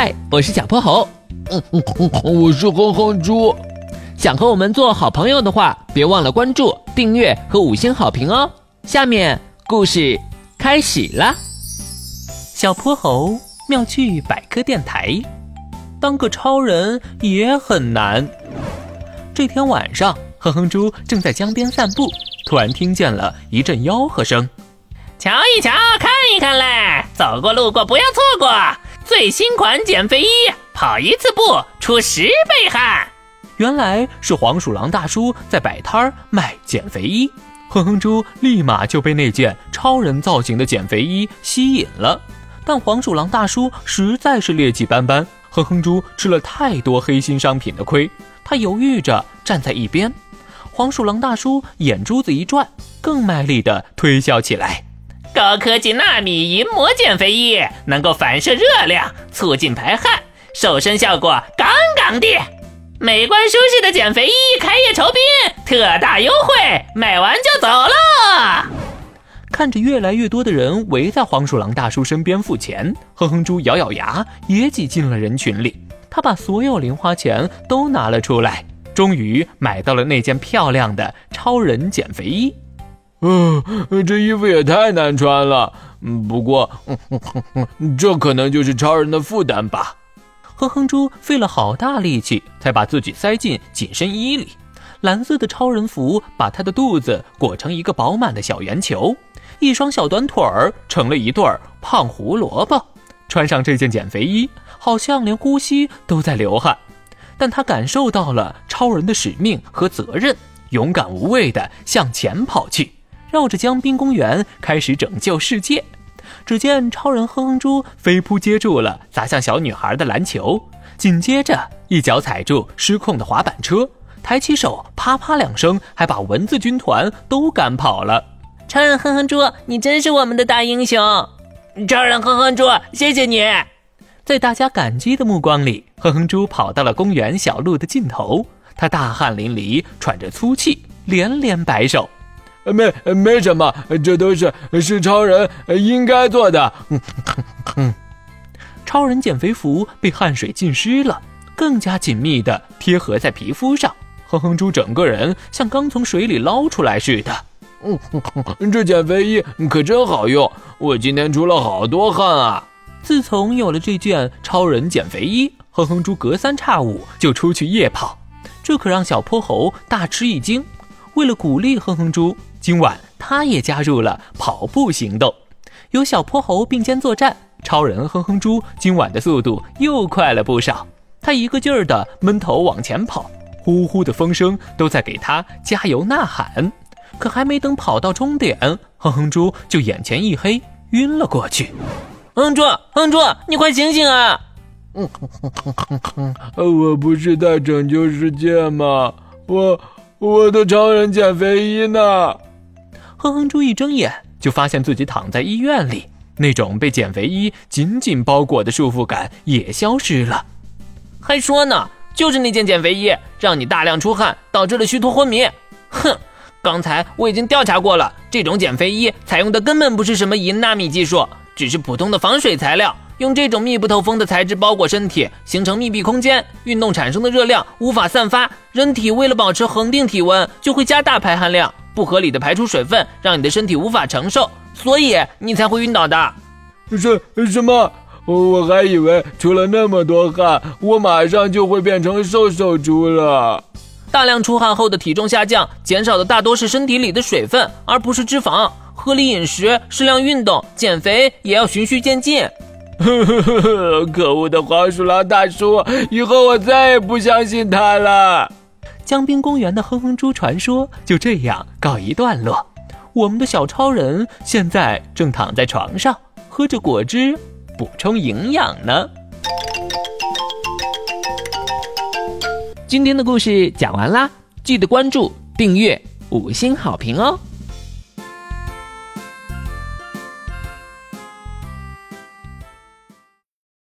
嗨，我是小泼猴。嗯嗯嗯，我是哼哼猪。想和我们做好朋友的话，别忘了关注、订阅和五星好评哦。下面故事开始啦。小泼猴妙趣百科电台，当个超人也很难。这天晚上，哼哼猪正在江边散步，突然听见了一阵吆喝声：“瞧一瞧，看一看嘞！走过路过不要错过，最新款减肥衣。”跑一次步出十倍汗，原来是黄鼠狼大叔在摆摊儿卖减肥衣。哼哼猪立马就被那件超人造型的减肥衣吸引了，但黄鼠狼大叔实在是劣迹斑斑，哼哼猪吃了太多黑心商品的亏，他犹豫着站在一边。黄鼠狼大叔眼珠子一转，更卖力地推销起来：高科技纳米银膜减肥衣，能够反射热量，促进排汗。瘦身效果杠杠的，美观舒适的减肥衣开业酬宾，特大优惠，买完就走了。看着越来越多的人围在黄鼠狼大叔身边付钱，哼哼猪咬咬牙也挤进了人群里。他把所有零花钱都拿了出来，终于买到了那件漂亮的超人减肥衣。嗯，这衣服也太难穿了。不过，这可能就是超人的负担吧。哼哼猪费了好大力气，才把自己塞进紧身衣里。蓝色的超人服把他的肚子裹成一个饱满的小圆球，一双小短腿儿成了一对胖胡萝卜。穿上这件减肥衣，好像连呼吸都在流汗。但他感受到了超人的使命和责任，勇敢无畏地向前跑去，绕着江滨公园开始拯救世界。只见超人哼哼猪飞扑接住了砸向小女孩的篮球，紧接着一脚踩住失控的滑板车，抬起手啪啪两声，还把蚊子军团都赶跑了。超人哼哼猪，你真是我们的大英雄！超人哼哼猪，谢谢你！在大家感激的目光里，哼哼猪跑到了公园小路的尽头，他大汗淋漓，喘着粗气，连连摆手。没没什么，这都是是超人应该做的。超人减肥服被汗水浸湿了，更加紧密地贴合在皮肤上。哼哼猪整个人像刚从水里捞出来似的。这减肥衣可真好用，我今天出了好多汗啊！自从有了这件超人减肥衣，哼哼猪隔三差五就出去夜跑，这可让小泼猴大吃一惊。为了鼓励哼哼猪。今晚，他也加入了跑步行动。有小泼猴并肩作战，超人哼哼猪今晚的速度又快了不少。他一个劲儿的闷头往前跑，呼呼的风声都在给他加油呐喊。可还没等跑到终点，哼哼猪就眼前一黑，晕了过去。哼猪，哼猪，你快醒醒啊！我不是在拯救世界吗？我我的超人减肥衣呢？哼哼猪一睁眼，就发现自己躺在医院里，那种被减肥衣紧紧包裹的束缚感也消失了。还说呢，就是那件减肥衣让你大量出汗，导致了虚脱昏迷。哼，刚才我已经调查过了，这种减肥衣采用的根本不是什么银纳米技术，只是普通的防水材料，用这种密不透风的材质包裹身体，形成密闭空间，运动产生的热量无法散发，人体为了保持恒定体温，就会加大排汗量。不合理的排出水分，让你的身体无法承受，所以你才会晕倒的。什什么？我还以为出了那么多汗，我马上就会变成瘦瘦猪了。大量出汗后的体重下降，减少的大多是身体里的水分，而不是脂肪。合理饮食，适量运动，减肥也要循序渐进。呵呵呵呵，可恶的黄鼠狼大叔，以后我再也不相信他了。江滨公园的哼哼猪传说就这样告一段落。我们的小超人现在正躺在床上，喝着果汁补充营养呢。今天的故事讲完啦，记得关注、订阅、五星好评哦！